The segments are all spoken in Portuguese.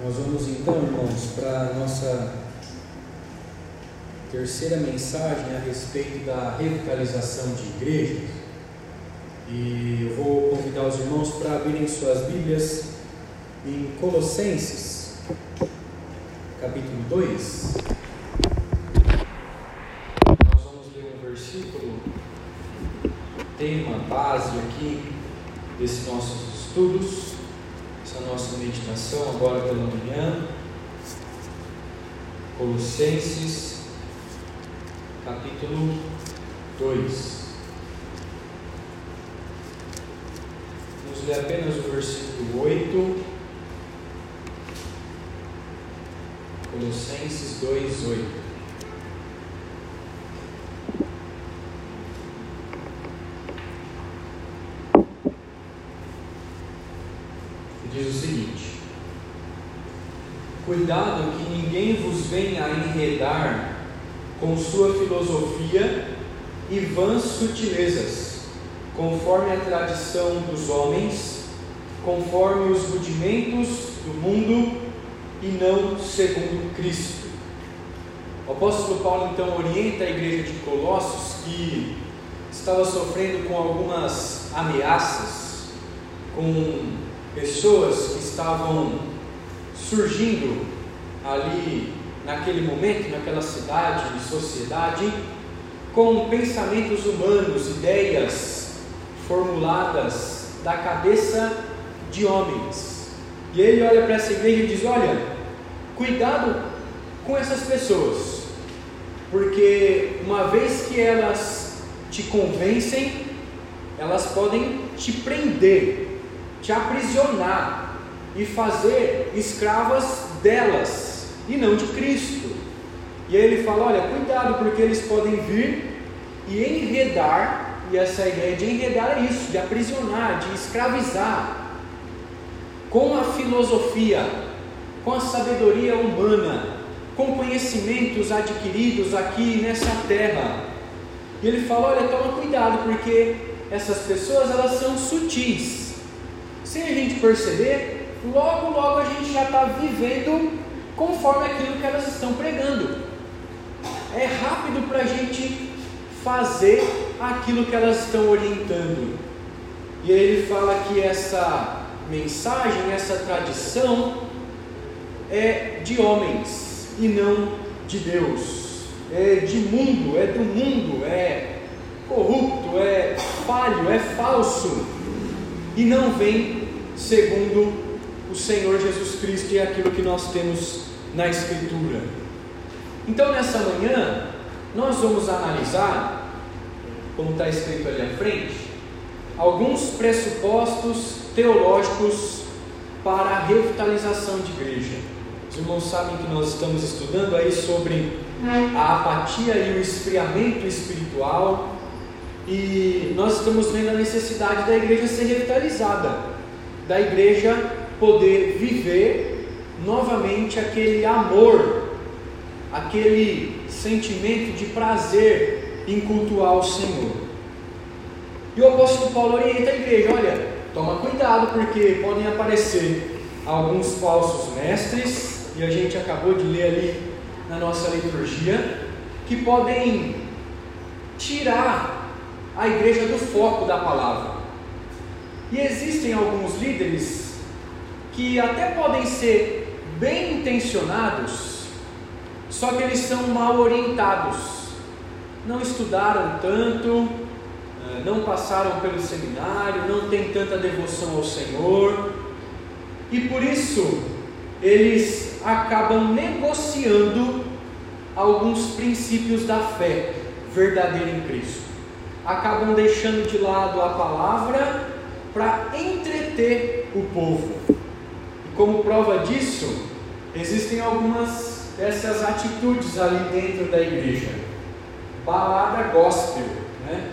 Nós vamos então, irmãos, para a nossa terceira mensagem a respeito da revitalização de igrejas. E eu vou convidar os irmãos para abrirem suas Bíblias em Colossenses, capítulo 2. Nós vamos ler um versículo, tema, base aqui desses nossos estudos, nossa meditação agora pela manhã. Colossenses, capítulo 2. Vamos ler apenas o versículo 8. Colossenses 2, 8. Diz o seguinte: Cuidado que ninguém vos venha a enredar com sua filosofia e vãs sutilezas, conforme a tradição dos homens, conforme os rudimentos do mundo e não segundo Cristo. O apóstolo Paulo então orienta a igreja de Colossos que estava sofrendo com algumas ameaças, com pessoas que estavam surgindo ali naquele momento, naquela cidade sociedade, com pensamentos humanos, ideias formuladas da cabeça de homens. E ele olha para essa igreja e diz: Olha, cuidado com essas pessoas, porque uma vez que elas te convencem, elas podem te prender, te aprisionar e fazer escravas delas e não de Cristo. E aí ele fala: olha, cuidado, porque eles podem vir e enredar, e essa ideia de enredar é isso, de aprisionar, de escravizar, com a filosofia, com a sabedoria humana, com conhecimentos adquiridos aqui nessa terra. E ele fala: olha, toma cuidado, porque essas pessoas elas são sutis. Sem a gente perceber, logo, logo a gente já está vivendo conforme aquilo que elas estão pregando. É rápido para a gente fazer aquilo que elas estão orientando. E aí ele fala que essa mensagem, essa tradição é de homens e não de Deus. É de mundo, é do mundo, é corrupto, é falho, é falso e não vem segundo o Senhor Jesus Cristo e aquilo que nós temos na Escritura. Então, nessa manhã, nós vamos analisar, como está escrito ali à frente, alguns pressupostos teológicos para a revitalização de igreja. Os irmãos sabem que nós estamos estudando aí sobre a apatia e o esfriamento espiritual, e nós estamos vendo a necessidade da igreja ser revitalizada, da igreja poder viver novamente aquele amor, aquele sentimento de prazer em cultuar o Senhor. E o apóstolo Paulo orienta a igreja: olha, toma cuidado, porque podem aparecer alguns falsos mestres, e a gente acabou de ler ali na nossa liturgia, que podem tirar a igreja do foco da palavra. E existem alguns líderes que até podem ser bem intencionados, só que eles são mal orientados, não estudaram tanto, não passaram pelo seminário, não têm tanta devoção ao Senhor, e por isso eles acabam negociando alguns princípios da fé verdadeira em Cristo. Acabam deixando de lado a palavra para entreter o povo. Como prova disso, existem algumas dessas atitudes ali dentro da igreja. Balada gospel, né?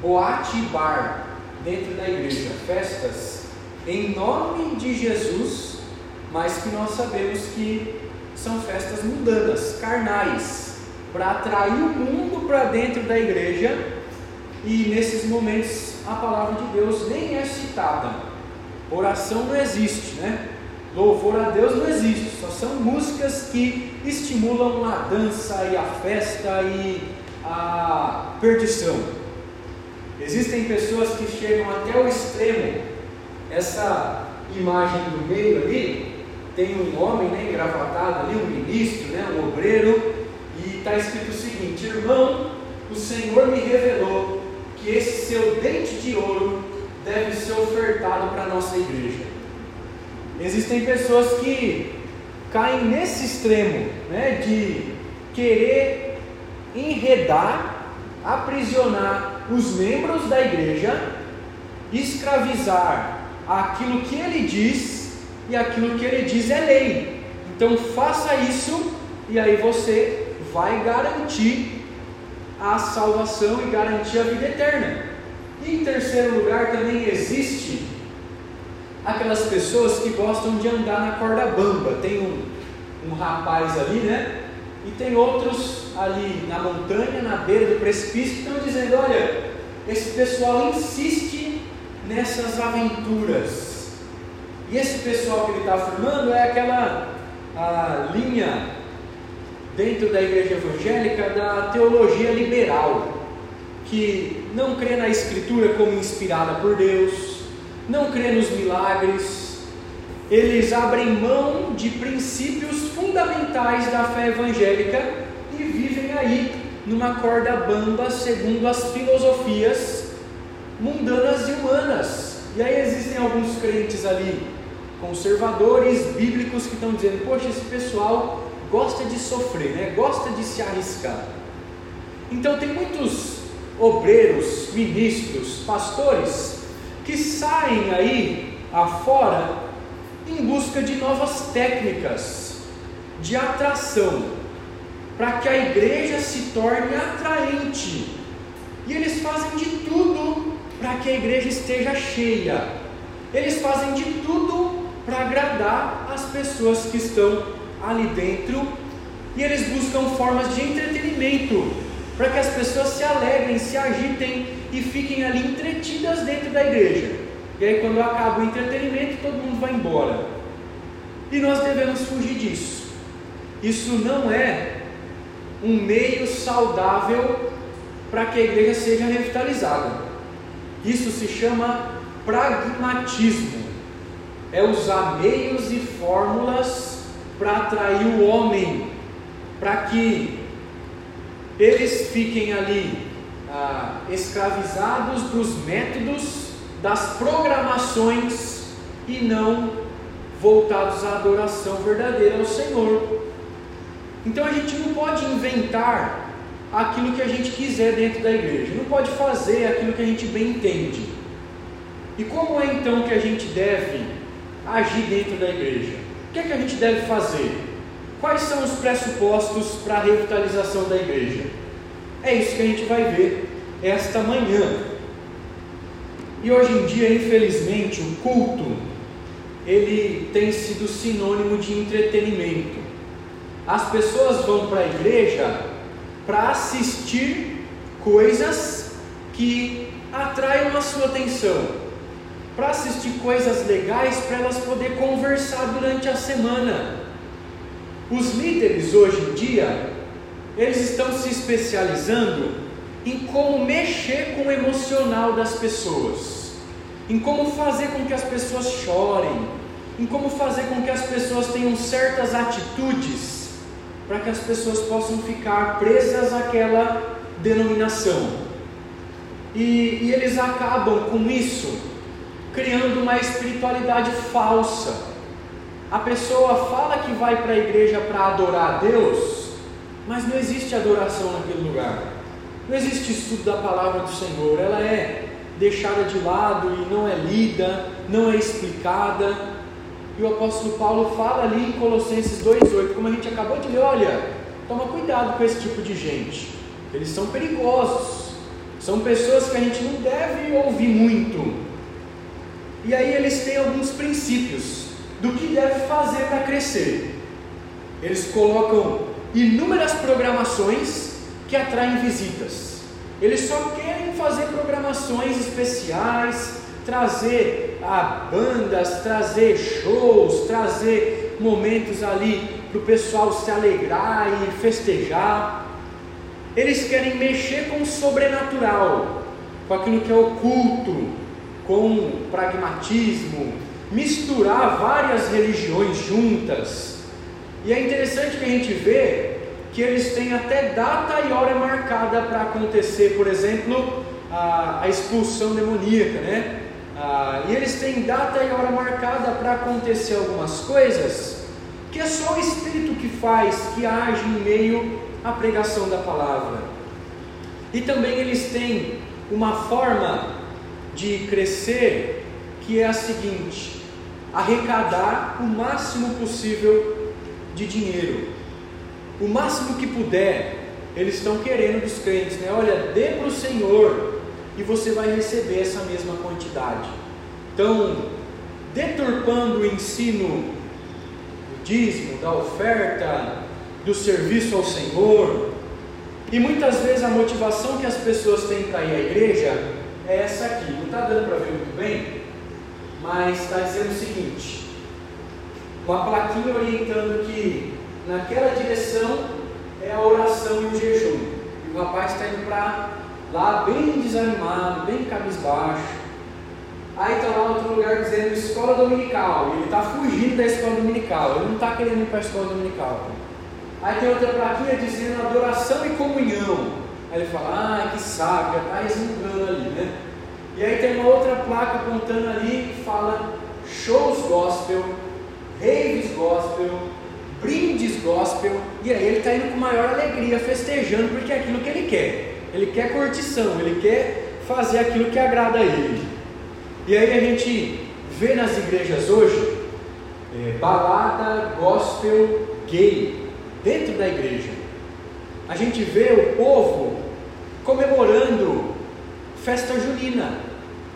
boate e bar dentro da igreja, festas em nome de Jesus, mas que nós sabemos que são festas mundanas, carnais, para atrair o mundo para dentro da igreja, e nesses momentos a palavra de Deus nem é citada, oração não existe, né? Louvor a Deus não existe, só são músicas que estimulam a dança e a festa e a perdição. Existem pessoas que chegam até o extremo. Essa imagem do meio ali tem um homem né, engravatado ali, um ministro, né, um obreiro, e está escrito o seguinte: Irmão, o Senhor me revelou que esse seu dente de ouro deve ser ofertado para a nossa igreja. Existem pessoas que caem nesse extremo né, de querer enredar, aprisionar os membros da igreja, escravizar aquilo que ele diz e aquilo que ele diz é lei. Então faça isso e aí você vai garantir a salvação e garantir a vida eterna. E em terceiro lugar também existe aquelas pessoas que gostam de andar na corda bamba. Tem um, um rapaz ali, né? E tem outros ali na montanha, na beira do precipício, que estão dizendo: olha, esse pessoal insiste nessas aventuras. E esse pessoal que ele está formando é aquela a linha dentro da igreja evangélica da teologia liberal, que não crê na Escritura como inspirada por Deus, não crê nos milagres, eles abrem mão de princípios fundamentais da fé evangélica e vivem aí numa corda bamba segundo as filosofias mundanas e humanas. E aí existem alguns crentes ali, conservadores bíblicos, que estão dizendo: Poxa, esse pessoal gosta de sofrer, né? gosta de se arriscar. Então, tem muitos obreiros, ministros, pastores que saem aí afora em busca de novas técnicas de atração, para que a igreja se torne atraente. E eles fazem de tudo para que a igreja esteja cheia. Eles fazem de tudo para agradar as pessoas que estão ali dentro. E eles buscam formas de entretenimento para que as pessoas se alegrem, se agitem e fiquem ali entretidas dentro da igreja. E aí, quando acaba o entretenimento, todo mundo vai embora. E nós devemos fugir disso. Isso não é um meio saudável para que a igreja seja revitalizada. Isso se chama pragmatismo. É usar meios e fórmulas para atrair o homem, para que eles fiquem ali ah, escravizados dos métodos, das programações e não voltados à adoração verdadeira ao Senhor. Então a gente não pode inventar aquilo que a gente quiser dentro da igreja, não pode fazer aquilo que a gente bem entende. E como é então que a gente deve agir dentro da igreja? O que é que a gente deve fazer? Quais são os pressupostos para a revitalização da igreja? É isso que a gente vai ver esta manhã. E hoje em dia, infelizmente, o culto ele tem sido sinônimo de entretenimento. As pessoas vão para a igreja para assistir coisas que atraiam a sua atenção, para assistir coisas legais para elas poder conversar durante a semana. Os líderes hoje em dia eles estão se especializando em como mexer com o emocional das pessoas, em como fazer com que as pessoas chorem, em como fazer com que as pessoas tenham certas atitudes para que as pessoas possam ficar presas àquela denominação. E, e eles acabam com isso criando uma espiritualidade falsa. A pessoa fala que vai para a igreja para adorar a Deus, mas não existe adoração naquele lugar. Não existe estudo da palavra do Senhor. Ela é deixada de lado e não é lida, não é explicada. E o apóstolo Paulo fala ali em Colossenses 2,8, como a gente acabou de ler, olha, toma cuidado com esse tipo de gente. Eles são perigosos. São pessoas que a gente não deve ouvir muito. E aí eles têm alguns princípios do que deve fazer para crescer. Eles colocam inúmeras programações que atraem visitas. Eles só querem fazer programações especiais, trazer ah, bandas, trazer shows, trazer momentos ali para o pessoal se alegrar e festejar. Eles querem mexer com o sobrenatural, com aquilo que é oculto, com pragmatismo, misturar várias religiões juntas. E é interessante que a gente vê que eles têm até data e hora marcada para acontecer, por exemplo, a, a expulsão demoníaca, né? E eles têm data e hora marcada para acontecer algumas coisas que é só o Espírito que faz, que age em meio à pregação da palavra. E também eles têm uma forma de crescer que é a seguinte: arrecadar o máximo possível de dinheiro, o máximo que puder. Eles estão querendo dos crentes, né? Olha, dê para o Senhor e você vai receber essa mesma quantidade. Então, deturpando o ensino do dízimo, da oferta, do serviço ao Senhor, e muitas vezes a motivação que as pessoas têm para ir à igreja é essa aqui. Não está dando para ver muito bem, mas está dizendo o seguinte: uma plaquinha orientando que naquela direção é a oração e o jejum. E o rapaz está indo para lá bem desanimado, bem cabisbaixo. Aí está lá outro lugar dizendo escola dominical. Ele está fugindo da escola dominical. Ele não está querendo ir para a escola dominical. Aí tem outra plaquinha dizendo adoração e comunhão. Aí ele fala, ah, que saco, está resmungando ali, né? E aí tem uma outra placa apontando ali que fala shows gospel, raves gospel, brindes gospel. E aí ele está indo com maior alegria, festejando, porque é aquilo que ele quer. Ele quer curtição, ele quer fazer aquilo que agrada a ele. E aí a gente vê nas igrejas hoje é, balada gospel gay dentro da igreja. A gente vê o povo comemorando festa junina,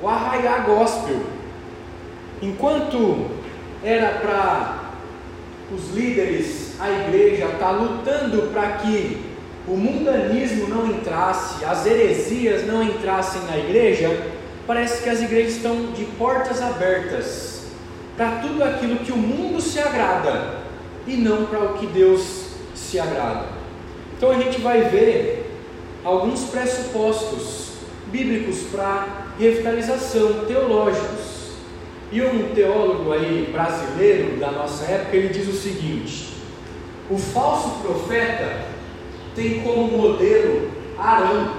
o arraiá gospel. Enquanto era para os líderes, a igreja estar tá lutando para que o mundanismo não entrasse, as heresias não entrassem na igreja, parece que as igrejas estão de portas abertas para tudo aquilo que o mundo se agrada e não para o que Deus se agrada. Então a gente vai ver alguns pressupostos bíblicos para revitalização, teológicos. E um teólogo aí brasileiro da nossa época, ele diz o seguinte: o falso profeta tem como modelo Arão.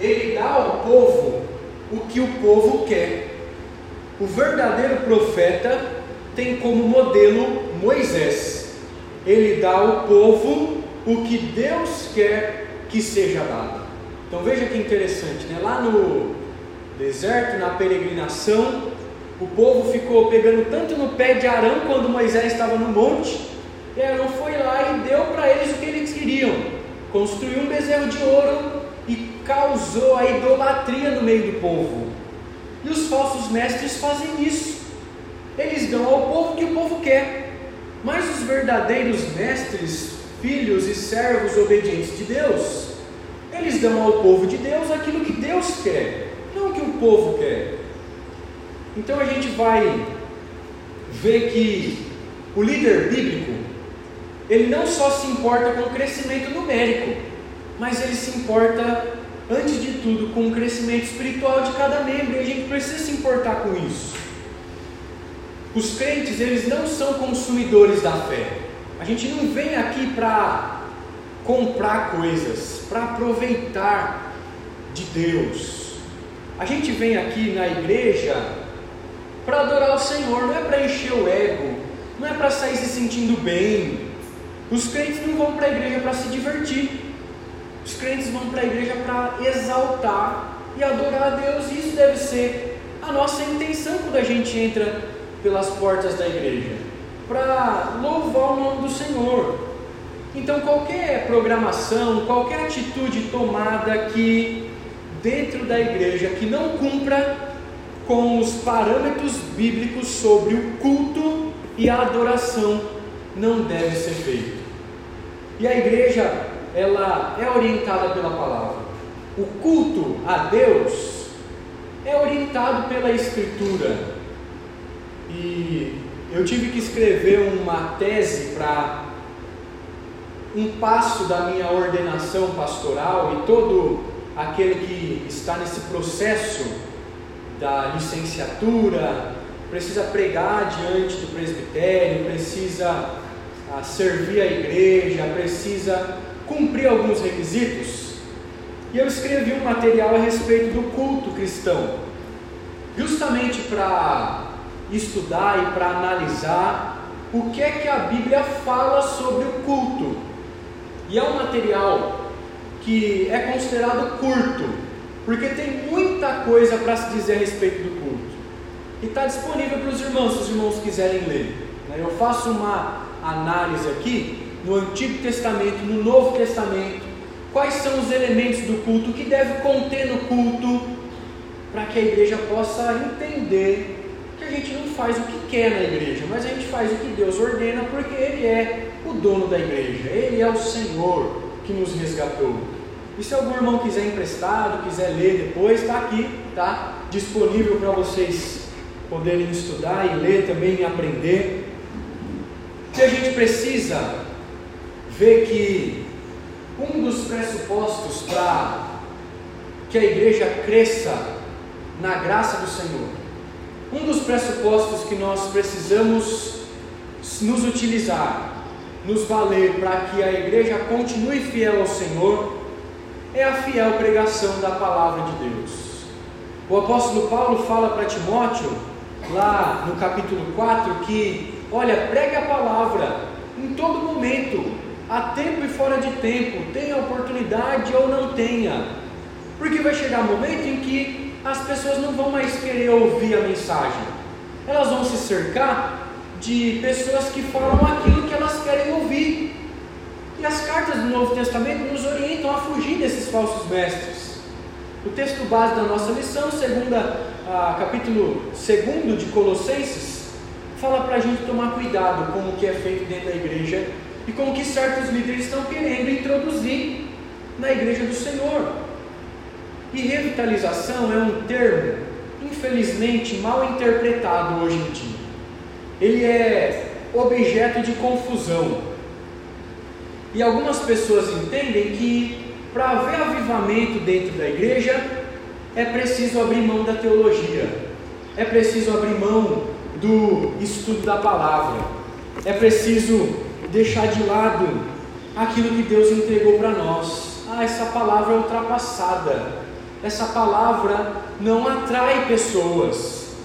Ele dá ao povo o que o povo quer. O verdadeiro profeta tem como modelo Moisés. Ele dá ao povo o que Deus quer que seja dado. Então veja que interessante, né? Lá no deserto, na peregrinação, o povo ficou pegando tanto no pé de Arão quando Moisés estava no monte, e Arão foi lá e deu para eles o que eles queriam. Construiu um bezerro de ouro e causou a idolatria no meio do povo. E os falsos mestres fazem isso. Eles dão ao povo o que o povo quer. Mas os verdadeiros mestres, filhos e servos obedientes de Deus, eles dão ao povo de Deus aquilo que Deus quer, não o que o povo quer. Então a gente vai ver que o líder bíblico ele não só se importa com o crescimento numérico, mas ele se importa, antes de tudo, com o crescimento espiritual de cada membro, e a gente precisa se importar com isso. Os crentes, eles não são consumidores da fé. A gente não vem aqui para comprar coisas, para aproveitar de Deus. A gente vem aqui na igreja para adorar o Senhor, não é para encher o ego, não é para sair se sentindo bem, os crentes não vão para a igreja para se divertir. Os crentes vão para a igreja para exaltar e adorar a Deus. Isso deve ser a nossa intenção quando a gente entra pelas portas da igreja para louvar o nome do Senhor. Então, qualquer programação, qualquer atitude tomada aqui dentro da igreja que não cumpra com os parâmetros bíblicos sobre o culto e a adoração não deve ser feito. E a igreja, ela é orientada pela palavra. O culto a Deus é orientado pela Escritura. e eu tive que escrever uma tese para um passo da minha ordenação pastoral e todo aquele que está nesse processo da licenciatura precisa pregar diante do presbitério, precisa ah, servir a igreja, precisa cumprir alguns requisitos. E eu escrevi um material a respeito do culto cristão, justamente para estudar e para analisar o que é que a Bíblia fala sobre o culto. E é um material que é considerado curto, porque tem muita coisa para se dizer a respeito do culto. E está disponível para os irmãos, se os irmãos quiserem ler. Né? Eu faço uma análise aqui no Antigo Testamento, no Novo Testamento, quais são os elementos do culto que deve conter no culto, para que a igreja possa entender que a gente não faz o que quer na igreja, mas a gente faz o que Deus ordena, porque Ele é o dono da igreja, Ele é o Senhor que nos resgatou. E se algum irmão quiser emprestado, quiser ler depois, está aqui, tá disponível para vocês poderem estudar e ler também e aprender. Que a gente precisa ver que um dos pressupostos para que a igreja cresça na graça do Senhor, um dos pressupostos que nós precisamos nos utilizar, nos valer para que a igreja continue fiel ao Senhor, é a fiel pregação da palavra de Deus. O apóstolo Paulo fala para Timóteo, lá no capítulo 4, que, olha, pregue a palavra em todo momento, a tempo e fora de tempo, tenha oportunidade ou não tenha, porque vai chegar um momento em que as pessoas não vão mais querer ouvir a mensagem, elas vão se cercar de pessoas que falam aquilo que elas querem ouvir. E as cartas do Novo Testamento nos orientam a fugir desses falsos mestres. O texto base da nossa lição, segunda, ah, capítulo 2 de Colossenses, fala para a gente tomar cuidado com o que é feito dentro da igreja e com o que certos líderes estão querendo introduzir na igreja do Senhor. E revitalização é um termo, infelizmente, mal interpretado hoje em dia. Ele é objeto de confusão. E algumas pessoas entendem que para haver avivamento dentro da igreja é preciso abrir mão da teologia, é preciso abrir mão do estudo da palavra, é preciso deixar de lado aquilo que Deus entregou para nós. Ah, essa palavra é ultrapassada, essa palavra não atrai pessoas.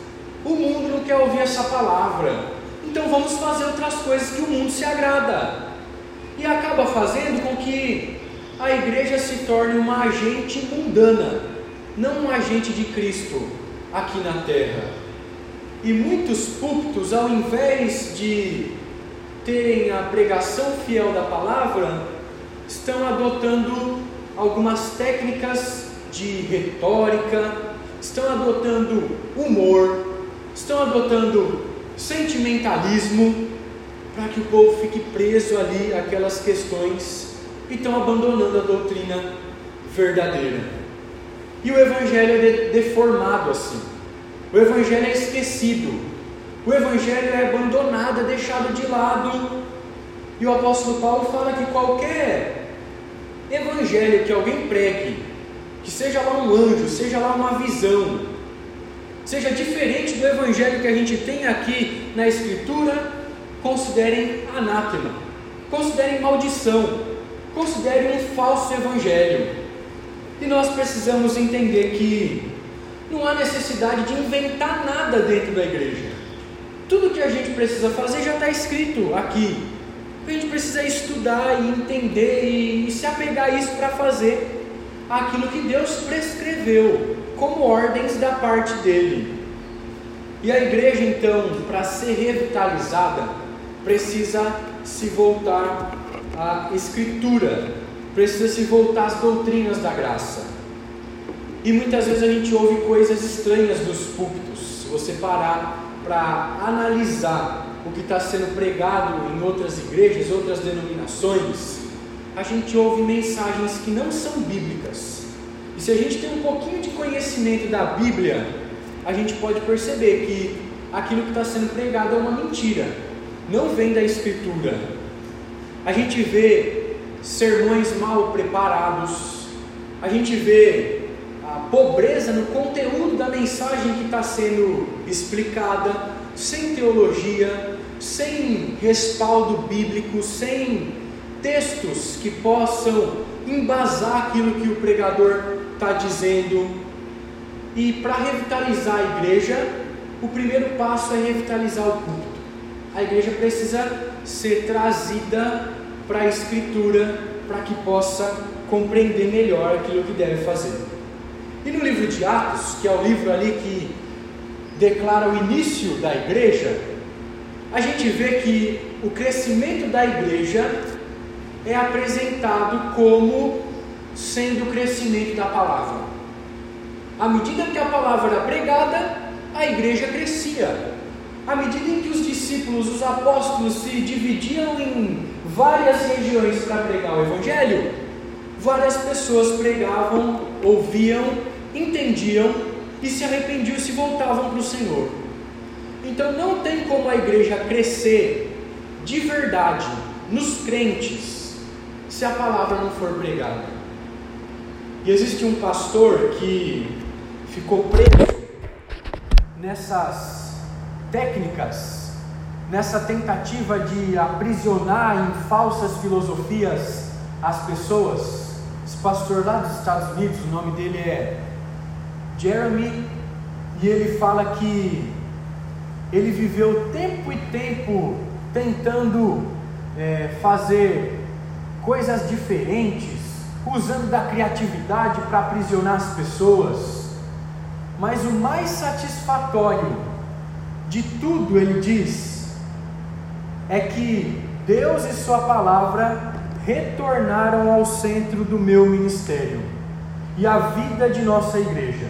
O mundo não quer ouvir essa palavra, então vamos fazer outras coisas que o mundo se agrada. E acaba fazendo com que a igreja se torne uma agente mundana, não um agente de Cristo aqui na terra. E muitos púlpitos, ao invés de terem a pregação fiel da palavra, estão adotando algumas técnicas de retórica, estão adotando humor, estão adotando sentimentalismo, para que o povo fique preso ali aquelas questões e estão abandonando a doutrina verdadeira. E o evangelho é deformado assim. O evangelho é esquecido. O evangelho é abandonado, é deixado de lado. E o apóstolo Paulo fala que qualquer evangelho que alguém pregue, que seja lá um anjo, seja lá uma visão, seja diferente do evangelho que a gente tem aqui na Escritura, considerem anátema, considerem maldição, considerem um falso evangelho. E nós precisamos entender que não há necessidade de inventar nada dentro da igreja. Tudo que a gente precisa fazer já está escrito aqui. A gente precisa estudar e entender e, se apegar a isso para fazer aquilo que Deus prescreveu como ordens da parte dele. E a igreja, então, para ser revitalizada, precisa se voltar à Escritura, precisa se voltar às doutrinas da graça. E muitas vezes a gente ouve coisas estranhas dos púlpitos. Se você parar para analisar o que está sendo pregado em outras igrejas, outras denominações, a gente ouve mensagens que não são bíblicas. E se a gente tem um pouquinho de conhecimento da Bíblia, a gente pode perceber que aquilo que está sendo pregado é uma mentira, não vem da Escritura. A gente vê sermões mal preparados, a gente vê a pobreza no conteúdo da mensagem que está sendo explicada, sem teologia, sem respaldo bíblico, sem textos que possam embasar aquilo que o pregador está dizendo. E para revitalizar a igreja, o primeiro passo é revitalizar o culto. A igreja precisa ser trazida para a Escritura para que possa compreender melhor aquilo que deve fazer. E no livro de Atos, que é o livro ali que declara o início da igreja, a gente vê que o crescimento da igreja é apresentado como sendo o crescimento da palavra. À medida que a palavra era pregada, a igreja crescia. À medida em que os discípulos, os apóstolos se dividiam em várias regiões para pregar o Evangelho, várias pessoas pregavam, ouviam, entendiam e se arrependiam e se voltavam para o Senhor. Então não tem como a igreja crescer de verdade nos crentes se a palavra não for pregada. E existe um pastor que ficou preso nessas técnicas, nessa tentativa de aprisionar em falsas filosofias as pessoas. Esse pastor lá dos Estados Unidos, o nome dele é Jeremy, e ele fala que ele viveu tempo e tempo tentando é, fazer coisas diferentes, usando da criatividade para aprisionar as pessoas. Mas o mais satisfatório de tudo, ele diz, é que Deus e Sua palavra retornaram ao centro do meu ministério e a vida de nossa igreja.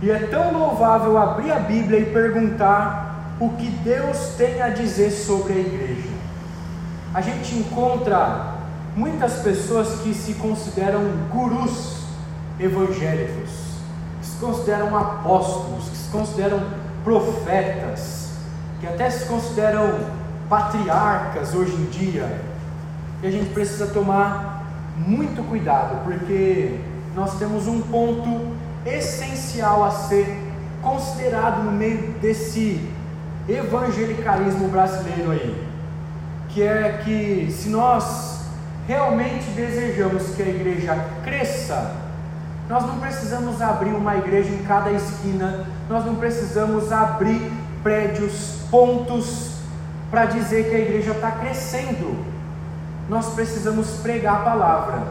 E é tão louvável abrir a Bíblia e perguntar o que Deus tem a dizer sobre a igreja. A gente encontra muitas pessoas que se consideram gurus evangélicos, que se consideram apóstolos, que se consideram profetas, que até se consideram patriarcas hoje em dia. E a gente precisa tomar muito cuidado, porque nós temos um ponto essencial a ser considerado no meio desse evangelicalismo brasileiro aí, que é que se nós realmente desejamos que a igreja cresça, nós não precisamos abrir uma igreja em cada esquina, nós não precisamos abrir prédios, pontos, para dizer que a igreja está crescendo. Nós precisamos pregar a palavra,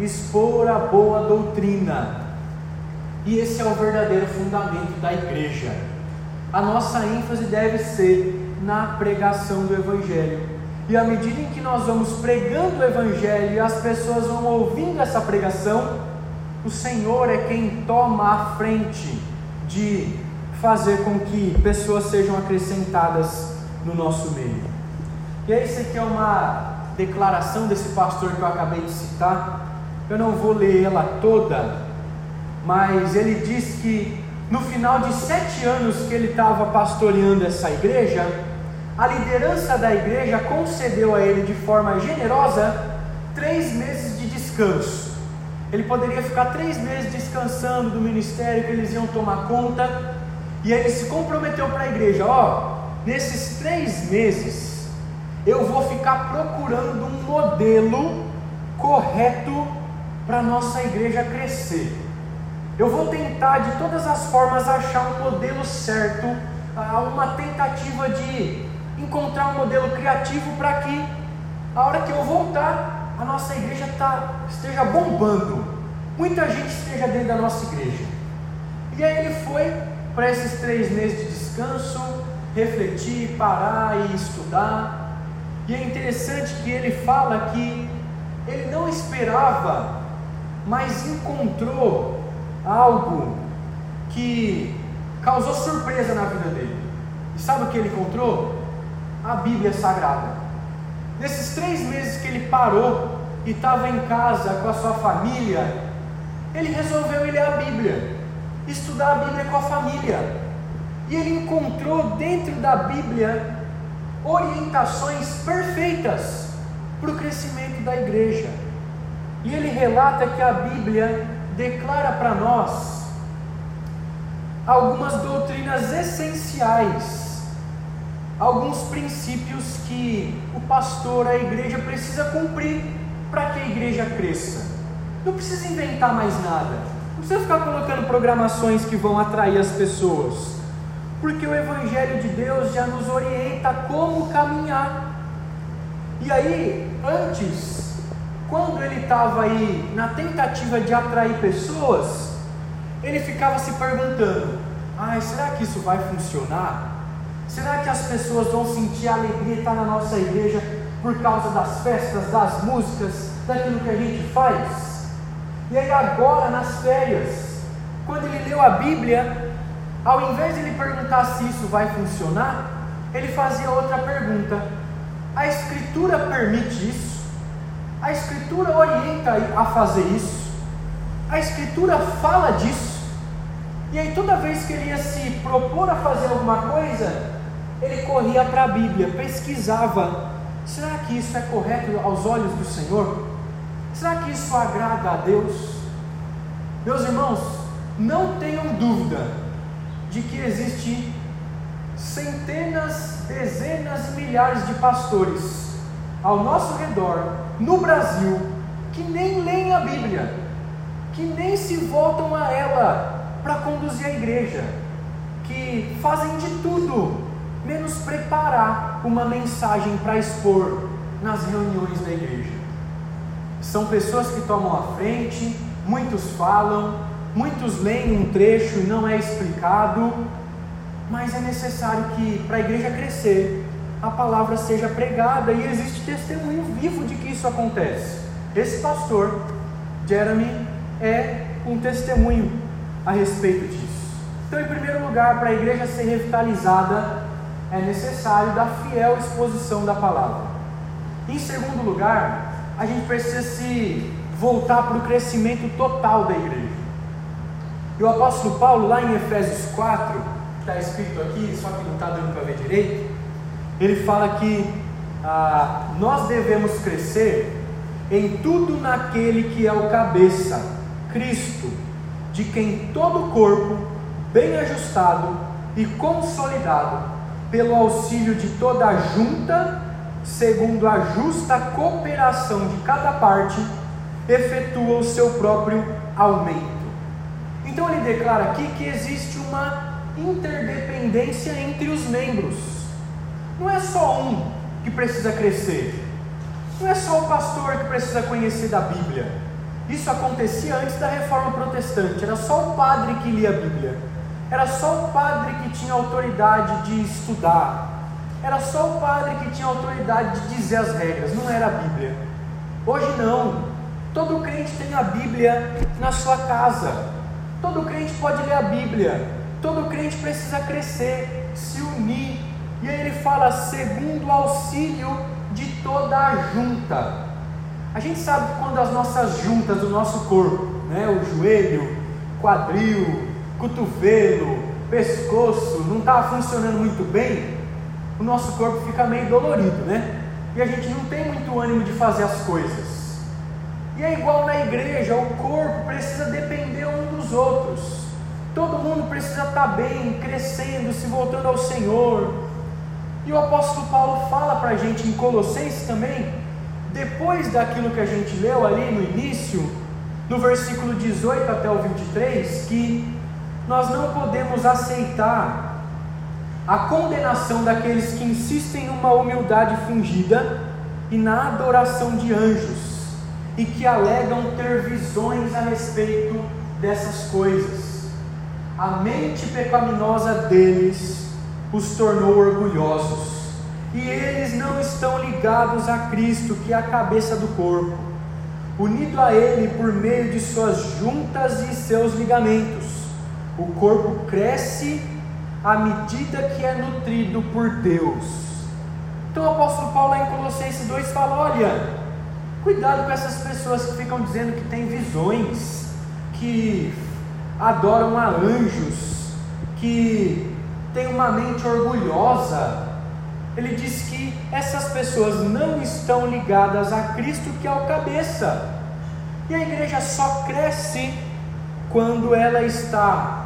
expor a boa doutrina, e esse é o verdadeiro fundamento da igreja. A nossa ênfase deve ser na pregação do Evangelho. E à medida em que nós vamos pregando o Evangelho e as pessoas vão ouvindo essa pregação, o Senhor é quem toma a frente de fazer com que pessoas sejam acrescentadas no nosso meio. E aí, isso aqui é uma declaração desse pastor que eu acabei de citar. Eu não vou ler ela toda, mas ele diz que no final de sete anos que ele estava pastoreando essa igreja, a liderança da igreja concedeu a ele de forma generosa três meses de descanso. Ele poderia ficar três meses descansando do ministério que eles iam tomar conta, e aí ele se comprometeu para a igreja: ó, nesses três meses eu vou ficar procurando um modelo correto para nossa igreja crescer. Eu vou tentar de todas as formas achar um modelo certo, uma tentativa de encontrar um modelo criativo para que a hora que eu voltar, a nossa igreja tá, esteja bombando, muita gente esteja dentro da nossa igreja. E aí ele foi para esses três meses de descanso, refletir, parar e estudar. E é interessante que ele fala que ele não esperava, mas encontrou algo que causou surpresa na vida dele. E sabe o que ele encontrou? a Bíblia Sagrada. Nesses três meses que ele parou e estava em casa com a sua família, ele resolveu ler a Bíblia, estudar a Bíblia com a família. E ele encontrou dentro da Bíblia orientações perfeitas para o crescimento da igreja. E ele relata que a Bíblia declara para nós algumas doutrinas essenciais, alguns princípios que o pastor, a igreja precisa cumprir para que a igreja cresça. Não precisa inventar mais nada, não precisa ficar colocando programações que vão atrair as pessoas, porque o Evangelho de Deus já nos orienta como caminhar. E aí, antes, quando ele estava aí na tentativa de atrair pessoas, ele ficava se perguntando: ai, será que isso vai funcionar? Será que as pessoas vão sentir a alegria estar na nossa igreja por causa das festas, das músicas, daquilo que a gente faz? E aí, agora, nas férias, quando ele leu a Bíblia, ao invés de ele perguntar se isso vai funcionar, ele fazia outra pergunta: a Escritura permite isso? A Escritura orienta a fazer isso? A Escritura fala disso? E aí, toda vez que ele ia se propor a fazer alguma coisa, ele corria para a Bíblia, pesquisava: será que isso é correto aos olhos do Senhor? Será que isso agrada a Deus? Meus irmãos, não tenham dúvida de que existe centenas, dezenas e milhares de pastores ao nosso redor, no Brasil, que nem leem a Bíblia, que nem se voltam a ela para conduzir a igreja, que fazem de tudo menos preparar uma mensagem para expor nas reuniões da igreja. São pessoas que tomam a frente, muitos falam, muitos leem um trecho e não é explicado, mas é necessário que, para a igreja crescer, a palavra seja pregada e existe testemunho vivo de que isso acontece. Esse pastor, Jeremy, é um testemunho a respeito disso. Então, em primeiro lugar, para a igreja ser revitalizada, é necessário da fiel exposição da palavra. Em segundo lugar, a gente precisa se voltar para o crescimento total da igreja. E o apóstolo Paulo, lá em Efésios 4, que está escrito aqui, só que não está dando para ver direito, ele fala que ah, nós devemos crescer em tudo naquele que é o cabeça, Cristo, de quem todo o corpo, bem ajustado e consolidado, pelo auxílio de toda a junta, segundo a justa cooperação de cada parte, efetua o seu próprio aumento. Então ele declara aqui que existe uma interdependência entre os membros. Não é só um que precisa crescer. Não é só o pastor que precisa conhecer da Bíblia. Isso acontecia antes da reforma protestante. Era só o padre que lia a Bíblia. Era só o padre que tinha autoridade de estudar. Era só o padre que tinha autoridade de dizer as regras. Não era a Bíblia. Hoje não. Todo crente tem a Bíblia na sua casa. Todo crente pode ler a Bíblia, todo crente precisa crescer, se unir. E aí ele fala, segundo o auxílio de toda a junta. A gente sabe que quando as nossas juntas do nosso corpo, né, o joelho, quadril, cotovelo, pescoço, não está funcionando muito bem, o nosso corpo fica meio dolorido, né? E a gente não tem muito ânimo de fazer as coisas. E é igual na igreja, o corpo precisa depender um dos outros. Todo mundo precisa estar bem, crescendo, se voltando ao Senhor. E o apóstolo Paulo fala para a gente em Colossenses também, depois daquilo que a gente leu ali no início, no versículo 18 até o 23, que nós não podemos aceitar a condenação daqueles que insistem numa humildade fingida e na adoração de anjos e que alegam ter visões a respeito dessas coisas. A mente pecaminosa deles os tornou orgulhosos, e eles não estão ligados a Cristo, que é a cabeça do corpo, unido a Ele por meio de suas juntas e seus ligamentos. O corpo cresce à medida que é nutrido por Deus. Então o apóstolo Paulo em Colossenses 2 fala: olha, Cuidado com essas pessoas que ficam dizendo que têm visões, que adoram a anjos, que tem uma mente orgulhosa. Ele diz que essas pessoas não estão ligadas a Cristo, que é o cabeça. E a igreja só cresce quando ela está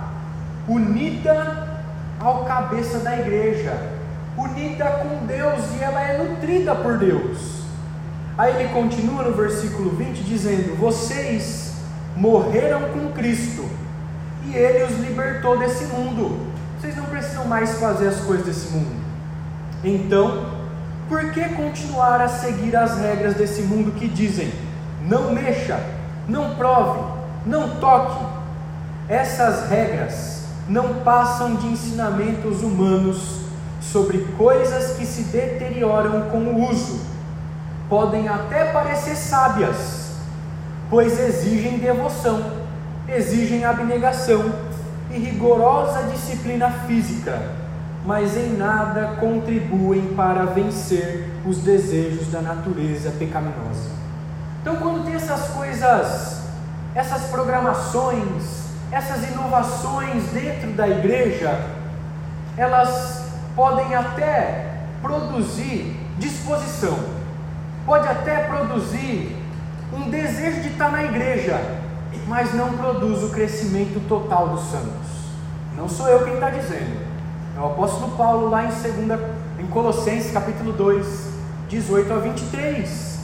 unida ao cabeça da igreja, unida com Deus e ela é nutrida por Deus. Aí ele continua no versículo 20 dizendo: Vocês morreram com Cristo e ele os libertou desse mundo. Vocês não precisam mais fazer as coisas desse mundo. Então, por que continuar a seguir as regras desse mundo que dizem: não mexa, não prove, não toque? Essas regras não passam de ensinamentos humanos sobre coisas que se deterioram com o uso. Podem até parecer sábias, pois exigem devoção, exigem abnegação e rigorosa disciplina física, mas em nada contribuem para vencer os desejos da natureza pecaminosa. Então, quando tem essas coisas, essas programações, essas inovações dentro da igreja, elas podem até produzir disposição, pode até produzir um desejo de estar na igreja, mas não produz o crescimento total dos santos. Não sou eu quem está dizendo, é o apóstolo Paulo lá em, segunda, em Colossenses capítulo 2, 18 a 23.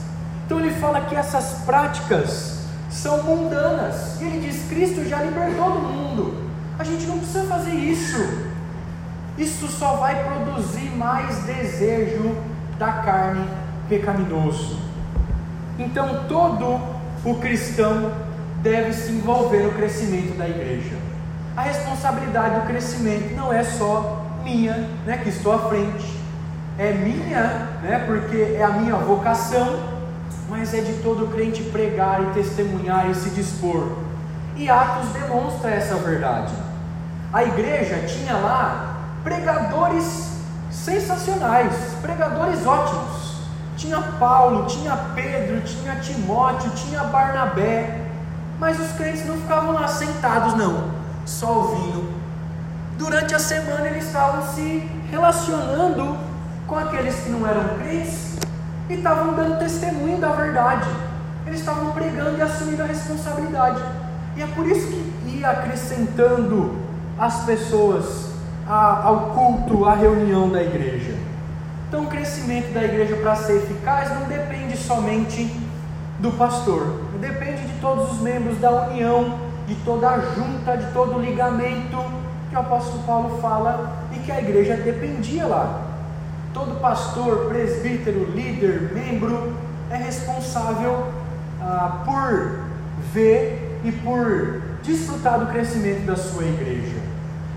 Então ele fala que essas práticas são mundanas. E ele diz: Cristo já libertou do mundo. A gente não precisa fazer isso. Isso só vai produzir mais desejo da carne pecaminoso. Então todo o cristão deve se envolver no crescimento da igreja. A responsabilidade do crescimento não é só minha, né, que estou à frente, é minha, né, porque é a minha vocação, mas é de todo crente pregar e testemunhar e se dispor. E Atos demonstra essa verdade. A igreja tinha lá pregadores sensacionais, pregadores ótimos. Tinha Paulo, tinha Pedro, tinha Timóteo, tinha Barnabé, mas os crentes não ficavam lá sentados, não, só ouvindo. Durante a semana eles estavam se relacionando com aqueles que não eram crentes e estavam dando testemunho da verdade. Eles estavam pregando e assumindo a responsabilidade. E é por isso que ia acrescentando as pessoas ao culto, à reunião da igreja. Então, o crescimento da igreja para ser eficaz não depende somente do pastor, depende de todos os membros da união, de toda a junta, de todo o ligamento que o apóstolo Paulo fala e que a igreja dependia lá. Todo pastor, presbítero, líder, membro é responsável ah, por ver e por desfrutar do crescimento da sua igreja.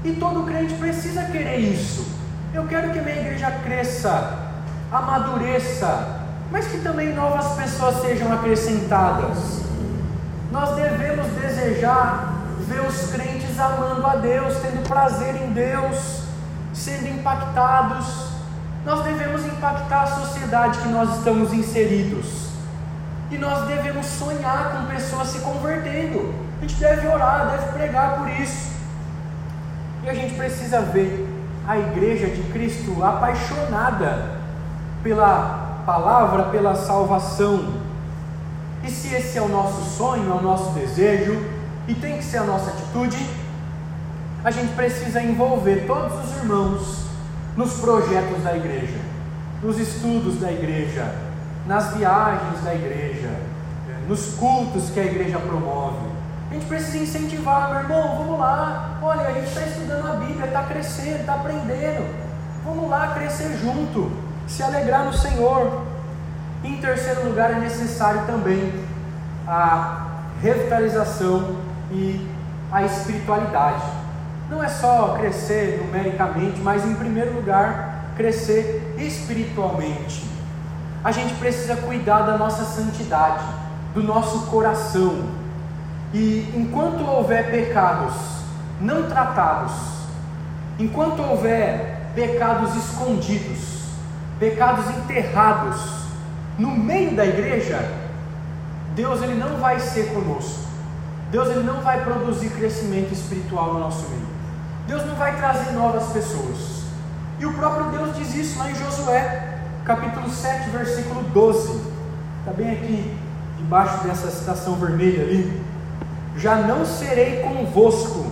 E todo crente precisa querer isso. Eu quero que a minha igreja cresça, amadureça, mas que também novas pessoas sejam acrescentadas. Nós devemos desejar ver os crentes amando a Deus, tendo prazer em Deus, sendo impactados. Nós devemos impactar a sociedade que nós estamos inseridos. E nós devemos sonhar com pessoas se convertendo. A gente deve orar, deve pregar por isso. E a gente precisa ver a igreja de Cristo apaixonada pela palavra pela salvação. E se esse é o nosso sonho, é o nosso desejo, e tem que ser a nossa atitude, a gente precisa envolver todos os irmãos nos projetos da igreja, nos estudos da igreja, nas viagens da igreja, nos cultos que a igreja promove. A gente precisa incentivar, meu irmão, vamos lá. Olha, a gente está estudando a Bíblia, está crescendo, está aprendendo. Vamos lá crescer junto se alegrar no Senhor. Em terceiro lugar, é necessário também a revitalização e a espiritualidade. Não é só crescer numericamente, mas em primeiro lugar, crescer espiritualmente. A gente precisa cuidar da nossa santidade, do nosso coração. E enquanto houver pecados não tratados, enquanto houver pecados escondidos, pecados enterrados no meio da igreja, Deus ele não vai ser conosco. Deus ele não vai produzir crescimento espiritual no nosso meio. Deus não vai trazer novas pessoas. E o próprio Deus diz isso lá em Josué, capítulo 7, versículo 12. Está bem aqui, debaixo dessa citação vermelha ali. Já não serei convosco,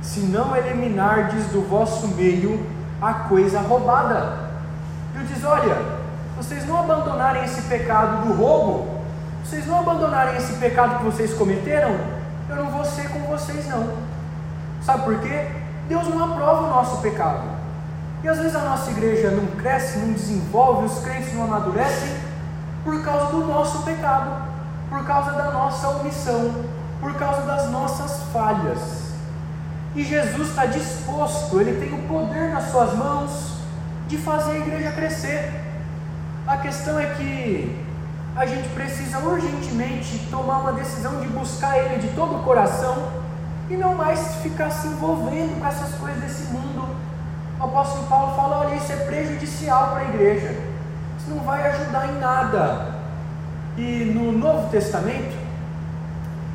se não eliminardes do vosso meio a coisa roubada. Ele diz: Olha, vocês não abandonarem esse pecado do roubo, vocês não abandonarem esse pecado que vocês cometeram, eu não vou ser com vocês não. Sabe por quê? Deus não aprova o nosso pecado. E às vezes a nossa igreja não cresce, não desenvolve, os crentes não amadurecem por causa do nosso pecado, por causa da nossa omissão, por causa das nossas falhas. E Jesus está disposto, Ele tem o poder nas suas mãos de fazer a igreja crescer. A questão é que a gente precisa urgentemente tomar uma decisão de buscar Ele de todo o coração e não mais ficar se envolvendo com essas coisas desse mundo. O apóstolo Paulo fala: olha, isso é prejudicial para a igreja, isso não vai ajudar em nada. E no Novo Testamento,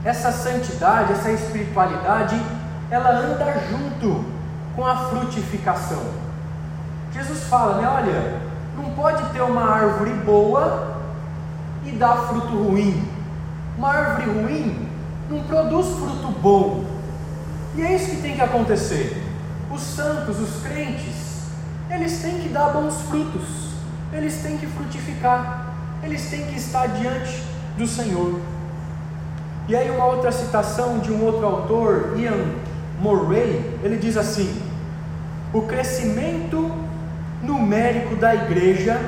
essa santidade, essa espiritualidade, ela anda junto com a frutificação. Jesus fala, né? Olha, não pode ter uma árvore boa e dar fruto ruim. Uma árvore ruim não produz fruto bom. E é isso que tem que acontecer. Os santos, os crentes, eles têm que dar bons frutos, eles têm que frutificar, eles têm que estar diante do Senhor. E aí, uma outra citação de um outro autor, Ian Murray, ele diz assim: o crescimento numérico da igreja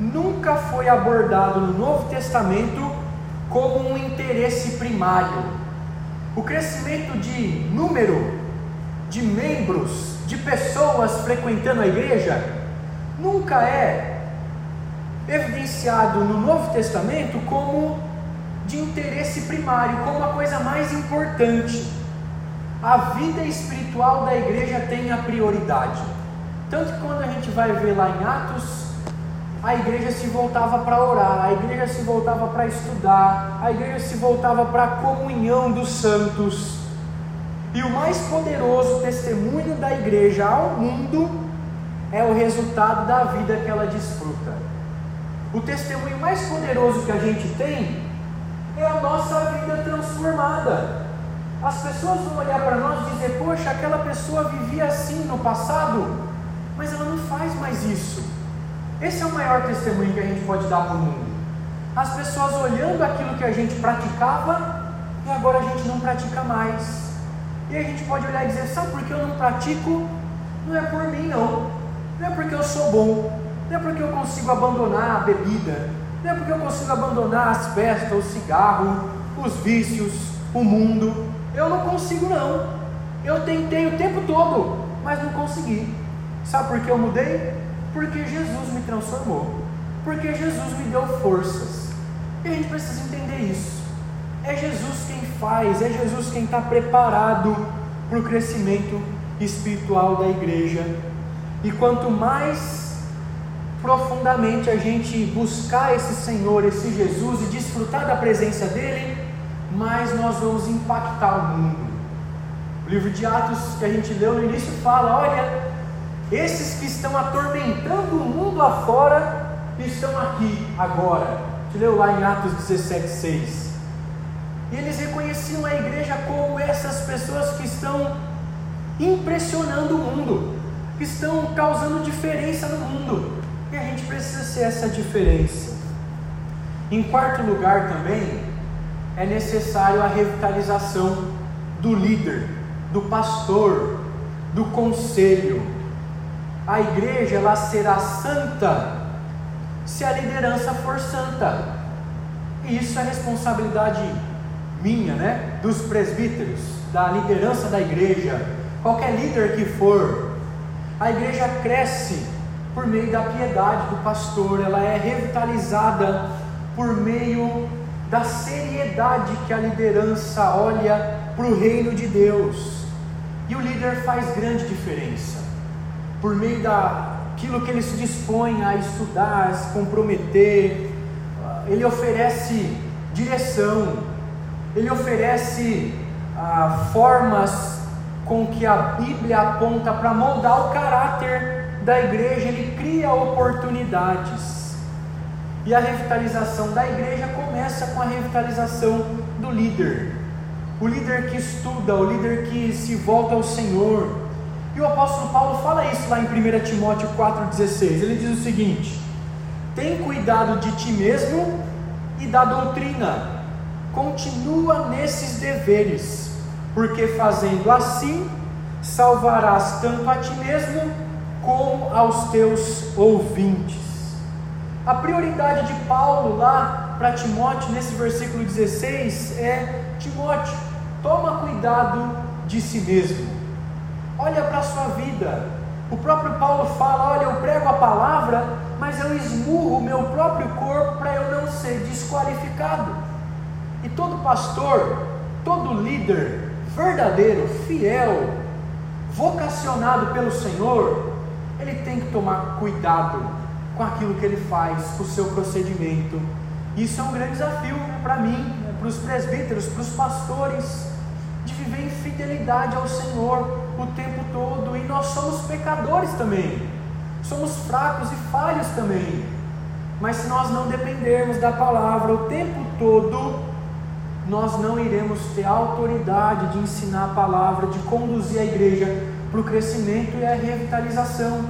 nunca foi abordado no Novo Testamento como um interesse primário o crescimento de número de membros, de pessoas frequentando a igreja, nunca é evidenciado no Novo Testamento como de interesse primário, como a coisa mais importante. A vida espiritual da igreja tem a prioridade. Tanto que quando a gente vai ver lá em Atos, a igreja se voltava para orar, a igreja se voltava para estudar, a igreja se voltava para a comunhão dos santos. E o mais poderoso testemunho da igreja ao mundo é o resultado da vida que ela desfruta. O testemunho mais poderoso que a gente tem é a nossa vida transformada. As pessoas vão olhar para nós e dizer: Poxa, aquela pessoa vivia assim no passado, mas ela não faz mais isso. Esse é o maior testemunho que a gente pode dar para o mundo. As pessoas olhando aquilo que a gente praticava e agora a gente não pratica mais. E a gente pode olhar e dizer: sabe por que eu não pratico? Não é por mim, não. Não é porque eu sou bom. Não é porque eu consigo abandonar a bebida. Não é porque eu consigo abandonar as festas, o cigarro, os vícios, o mundo. Eu não consigo, não. Eu tentei o tempo todo, mas não consegui. Sabe por que eu mudei? Porque Jesus me transformou. Porque Jesus me deu forças. E a gente precisa entender isso. É Jesus quem faz, é Jesus quem está preparado para o crescimento espiritual da igreja. E quanto mais profundamente a gente buscar esse Senhor, esse Jesus e desfrutar da presença dele, mais nós vamos impactar o mundo. O livro de Atos que a gente leu no início fala: olha, esses que estão atormentando o mundo afora estão aqui agora. Gente leu lá em Atos 17, 6. E eles reconheciam a igreja como essas pessoas que estão impressionando o mundo, que estão causando diferença no mundo. E a gente precisa ser essa diferença. Em quarto lugar também, é necessário a revitalização do líder, do pastor, do conselho a igreja ela será santa se a liderança for santa. E isso é responsabilidade minha, né? Dos presbíteros, da liderança da igreja, qualquer líder que for. A igreja cresce por meio da piedade do pastor, ela é revitalizada por meio da seriedade que a liderança olha para o reino de Deus. E o líder faz grande diferença por meio daquilo que ele se dispõe a estudar, a se comprometer, ele oferece direção, ele oferece ah, formas com que a Bíblia aponta para moldar o caráter da igreja, ele cria oportunidades. E a revitalização da igreja começa com a revitalização do líder. O líder que estuda, o líder que se volta ao Senhor. E o apóstolo Paulo fala isso lá em 1 Timóteo 4,16. Ele diz o seguinte: Tem cuidado de ti mesmo e da doutrina, continua nesses deveres porque fazendo assim salvarás tanto a ti mesmo como aos teus ouvintes. A prioridade de Paulo lá para Timóteo, nesse versículo 16, é: Timóteo, toma cuidado de si mesmo, olha para a sua vida. O próprio Paulo fala: Olha, eu prego a palavra, mas eu esmurro o meu próprio corpo para eu não ser desqualificado. E todo pastor, todo líder, verdadeiro, fiel, vocacionado pelo Senhor, ele tem que tomar cuidado com aquilo que ele faz, com o seu procedimento. Isso é um grande desafio para mim, para os presbíteros, para os pastores, de viver em fidelidade ao Senhor o tempo todo. E nós somos pecadores também, somos fracos e falhos também. Mas se nós não dependermos da palavra o tempo todo, nós não iremos ter autoridade de ensinar a palavra, de conduzir a igreja para o crescimento e a revitalização.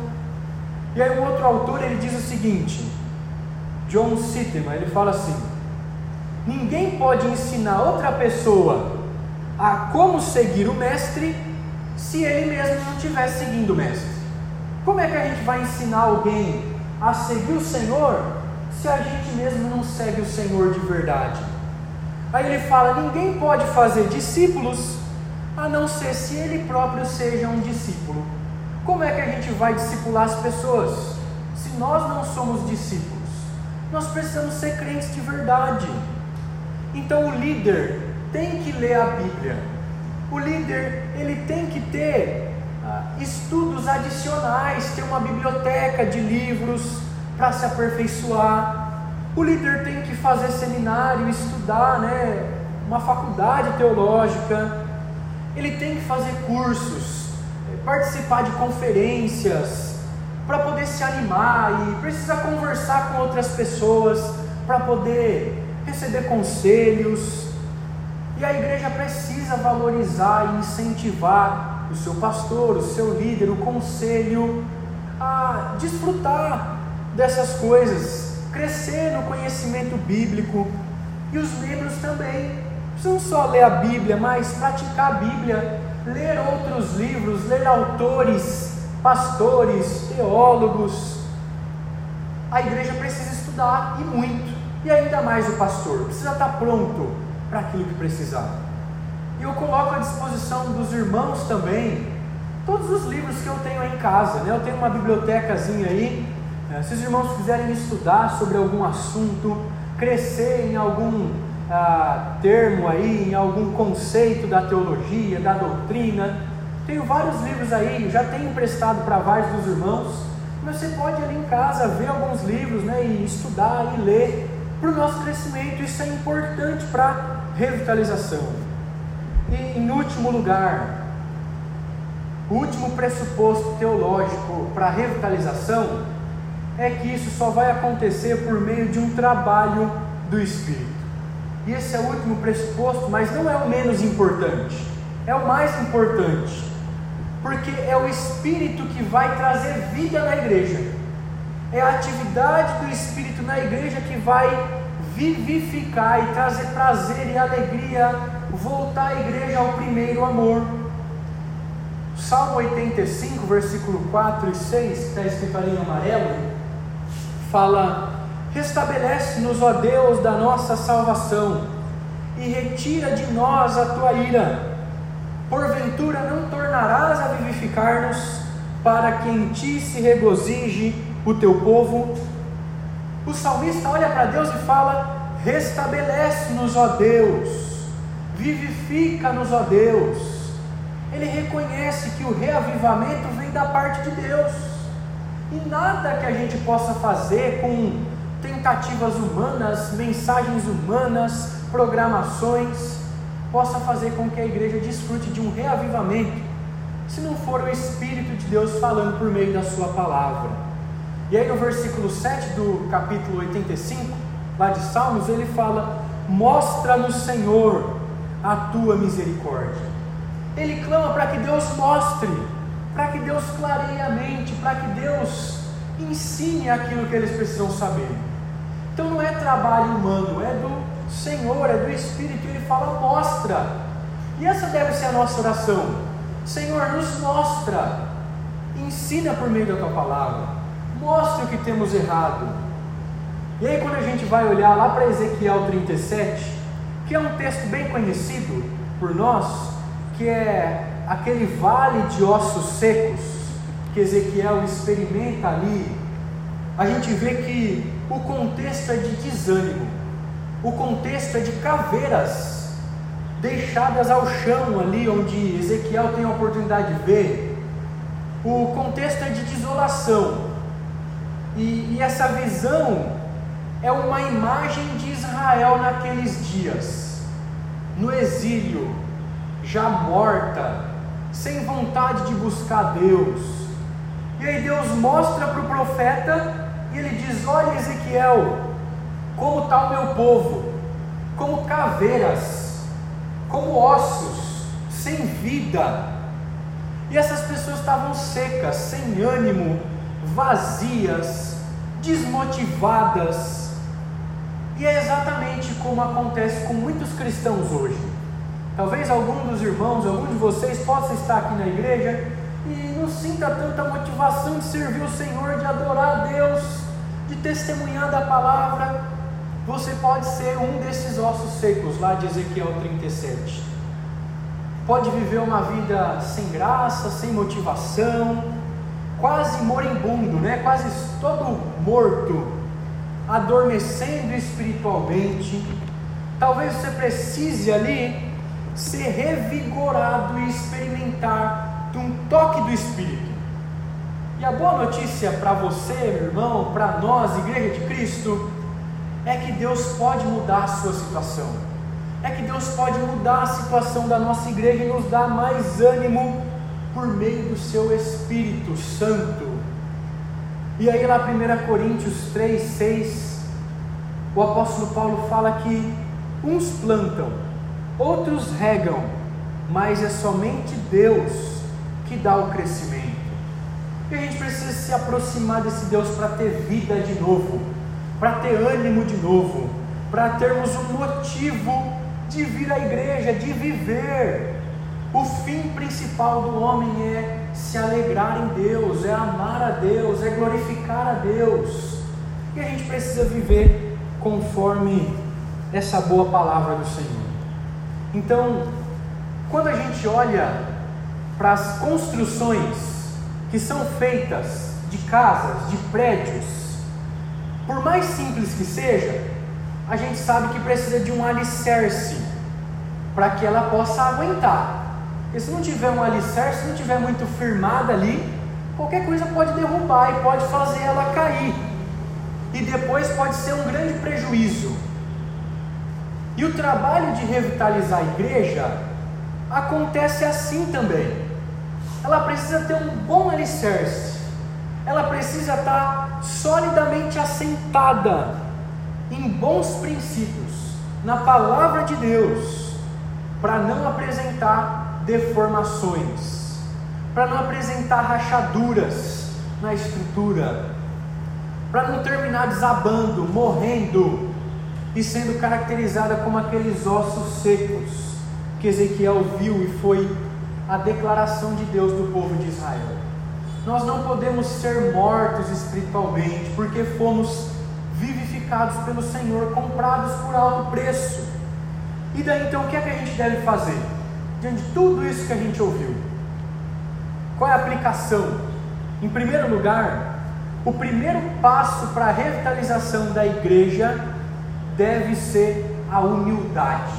E aí um outro autor ele diz o seguinte, John Sitteman, ele fala assim: ninguém pode ensinar outra pessoa a como seguir o mestre se ele mesmo não estiver seguindo o mestre. Como é que a gente vai ensinar alguém a seguir o Senhor se a gente mesmo não segue o Senhor de verdade? Aí ele fala: ninguém pode fazer discípulos a não ser se ele próprio seja um discípulo. Como é que a gente vai discipular as pessoas se nós não somos discípulos? Nós precisamos ser crentes de verdade. Então o líder tem que ler a Bíblia. O líder ele tem que ter ah, estudos adicionais, ter uma biblioteca de livros para se aperfeiçoar. O líder tem que fazer seminário, estudar, né, uma faculdade teológica. Ele tem que fazer cursos, participar de conferências, para poder se animar e precisa conversar com outras pessoas para poder receber conselhos. E a igreja precisa valorizar e incentivar o seu pastor, o seu líder, o conselho a desfrutar dessas coisas, crescer no conhecimento bíblico. E os membros também precisam só ler a Bíblia, mas praticar a Bíblia, ler outros livros, ler autores, pastores, teólogos. A igreja precisa estudar e muito, e ainda mais o pastor, precisa estar pronto para aquilo que precisar. E eu coloco à disposição dos irmãos também todos os livros que eu tenho aí em casa, né? Eu tenho uma bibliotecazinha aí é, se os irmãos quiserem estudar sobre algum assunto, crescer em algum ah, termo aí, em algum conceito da teologia, da doutrina, tenho vários livros aí, já tenho emprestado para vários dos irmãos, mas você pode ali em casa ver alguns livros né, e estudar e ler para o nosso crescimento, isso é importante para revitalização. E em último lugar, o último pressuposto teológico para a revitalização é que isso só vai acontecer por meio de um trabalho do Espírito. E esse é o último pressuposto, mas não é o menos importante, é o mais importante, porque é o Espírito que vai trazer vida na igreja, é a atividade do Espírito na igreja que vai vivificar e trazer prazer e alegria, voltar a igreja ao primeiro amor. Salmo 85, versículo 4 e 6, que está escrito ali em amarelo, fala: Restabelece-nos, ó Deus, da nossa salvação, e retira de nós a tua ira. Porventura não tornarás a vivificar-nos, para que em ti se regozije o teu povo? O salmista olha para Deus e fala: Restabelece-nos, ó Deus, vivifica-nos, ó Deus. Ele reconhece que o reavivamento vem da parte de Deus. E nada que a gente possa fazer com tentativas humanas, mensagens humanas, programações, possa fazer com que a igreja desfrute de um reavivamento se não for o Espírito de Deus falando por meio da Sua palavra. E aí no versículo 7 do capítulo 85, lá de Salmos, ele fala: Mostra-nos, Senhor, a tua misericórdia. Ele clama para que Deus mostre, para que Deus clareie a mente, para que Deus ensine aquilo que eles precisam saber. Então não é trabalho humano, é do Senhor, é do Espírito. Ele fala: Mostra. E essa deve ser a nossa oração. Senhor, nos mostra, ensina por meio da tua palavra mostre o que temos errado. E aí, quando a gente vai olhar lá para Ezequiel 37, que é um texto bem conhecido por nós, que é aquele vale de ossos secos que Ezequiel experimenta ali, a gente vê que o contexto é de desânimo, o contexto é de caveiras deixadas ao chão ali onde Ezequiel tem a oportunidade de ver, o contexto é de desolação, e, e essa visão é uma imagem de Israel naqueles dias, no exílio, já morta, sem vontade de buscar Deus. E aí Deus mostra para o profeta e ele diz: Olha, Ezequiel, como está o meu povo, como caveiras, como ossos, sem vida. E essas pessoas estavam secas, sem ânimo, vazias, desmotivadas. E é exatamente como acontece com muitos cristãos hoje. Talvez algum dos irmãos, algum de vocês possa estar aqui na igreja e não sinta tanta motivação de servir o Senhor, de adorar a Deus, de testemunhar da palavra. Você pode ser um desses ossos secos lá de Ezequiel 37. Pode viver uma vida sem graça, sem motivação, quase moribundo, né? quase todo morto, adormecendo espiritualmente. Talvez você precise ali ser revigorado e experimentar de um toque do Espírito. E a boa notícia para você, meu irmão, para nós, Igreja de Cristo, é que Deus pode mudar a sua situação. É que Deus pode mudar a situação da nossa igreja e nos dar mais ânimo por meio do seu Espírito Santo. E aí, lá 1 Coríntios 3, 6, o apóstolo Paulo fala que uns plantam, outros regam, mas é somente Deus que dá o crescimento. E a gente precisa se aproximar desse Deus para ter vida de novo, para ter ânimo de novo, para termos um motivo de vir à igreja, de viver, o fim principal do homem é se alegrar em Deus, é amar a Deus, é glorificar a Deus. E a gente precisa viver conforme essa boa palavra do Senhor. Então, quando a gente olha para as construções que são feitas de casas, de prédios, por mais simples que seja, a gente sabe que precisa de um alicerce para que ela possa aguentar. Porque se não tiver um alicerce, se não tiver muito firmada ali, qualquer coisa pode derrubar e pode fazer ela cair. E depois pode ser um grande prejuízo. E o trabalho de revitalizar a igreja acontece assim também. Ela precisa ter um bom alicerce. Ela precisa estar solidamente assentada em bons princípios, na palavra de Deus, para não apresentar deformações, para não apresentar rachaduras na estrutura, para não terminar desabando, morrendo e sendo caracterizada como aqueles ossos secos que Ezequiel viu e foi a declaração de Deus do povo de Israel. Nós não podemos ser mortos espiritualmente, porque fomos vivificados pelo Senhor, comprados por alto preço. E daí então o que é que a gente deve fazer? Diante de tudo isso que a gente ouviu? Qual é a aplicação? Em primeiro lugar, o primeiro passo para a revitalização da igreja deve ser a humildade.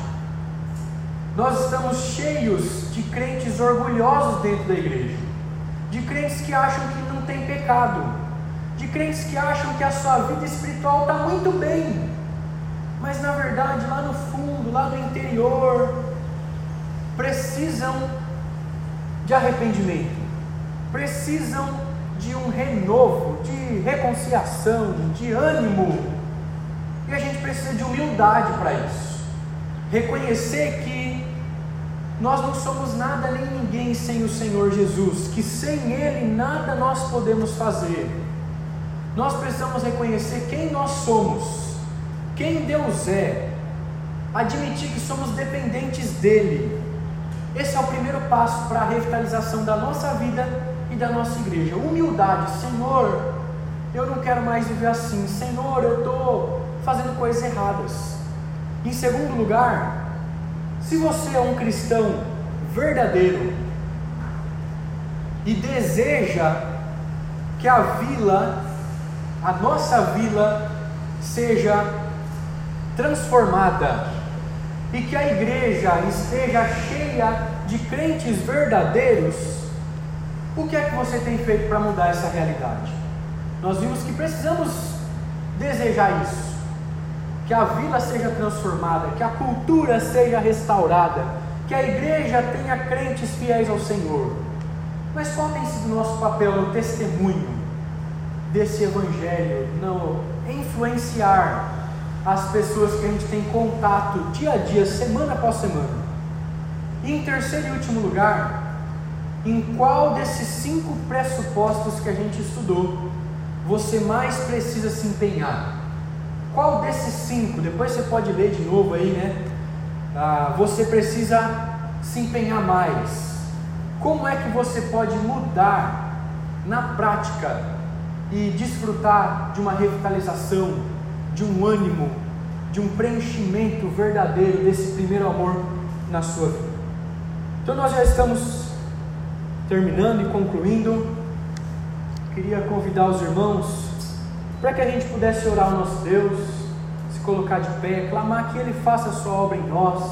Nós estamos cheios de crentes orgulhosos dentro da igreja, de crentes que acham que não tem pecado, de crentes que acham que a sua vida espiritual está muito bem, mas na verdade lá no fundo, lá no interior, precisam de arrependimento, precisam de um renovo, de reconciliação, de ânimo. E a gente precisa de humildade para isso. Reconhecer que nós não somos nada nem ninguém sem o Senhor Jesus, que sem Ele nada nós podemos fazer. Nós precisamos reconhecer quem nós somos, quem Deus é, admitir que somos dependentes dEle. Esse é o primeiro passo para a revitalização da nossa vida e da nossa igreja. Humildade, Senhor, eu não quero mais viver assim. Senhor, eu estou fazendo coisas erradas. Em segundo lugar, se você é um cristão verdadeiro e deseja que a vila, a nossa vila, seja transformada e que a igreja esteja cheia de crentes verdadeiros, o que é que você tem feito para mudar essa realidade? Nós vimos que precisamos desejar isso, que a vila seja transformada, que a cultura seja restaurada, que a igreja tenha crentes fiéis ao Senhor. Mas qual tem sido o nosso papel no testemunho desse evangelho, no influenciar as pessoas que a gente tem contato dia a dia, semana após semana? E em terceiro e último lugar, em qual desses cinco pressupostos que a gente estudou você mais precisa se empenhar? Qual desses cinco? Depois você pode ler de novo aí, né? Ah, você precisa se empenhar mais. Como é que você pode mudar na prática e desfrutar de uma revitalização, de um ânimo, de um preenchimento verdadeiro desse primeiro amor na sua vida? Então nós já estamos terminando e concluindo. Queria convidar os irmãos para que a gente pudesse orar ao nosso Deus, se colocar de pé, clamar que Ele faça a sua obra em nós,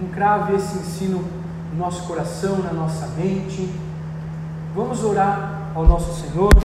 encrave esse ensino no nosso coração, na nossa mente. Vamos orar ao nosso Senhor.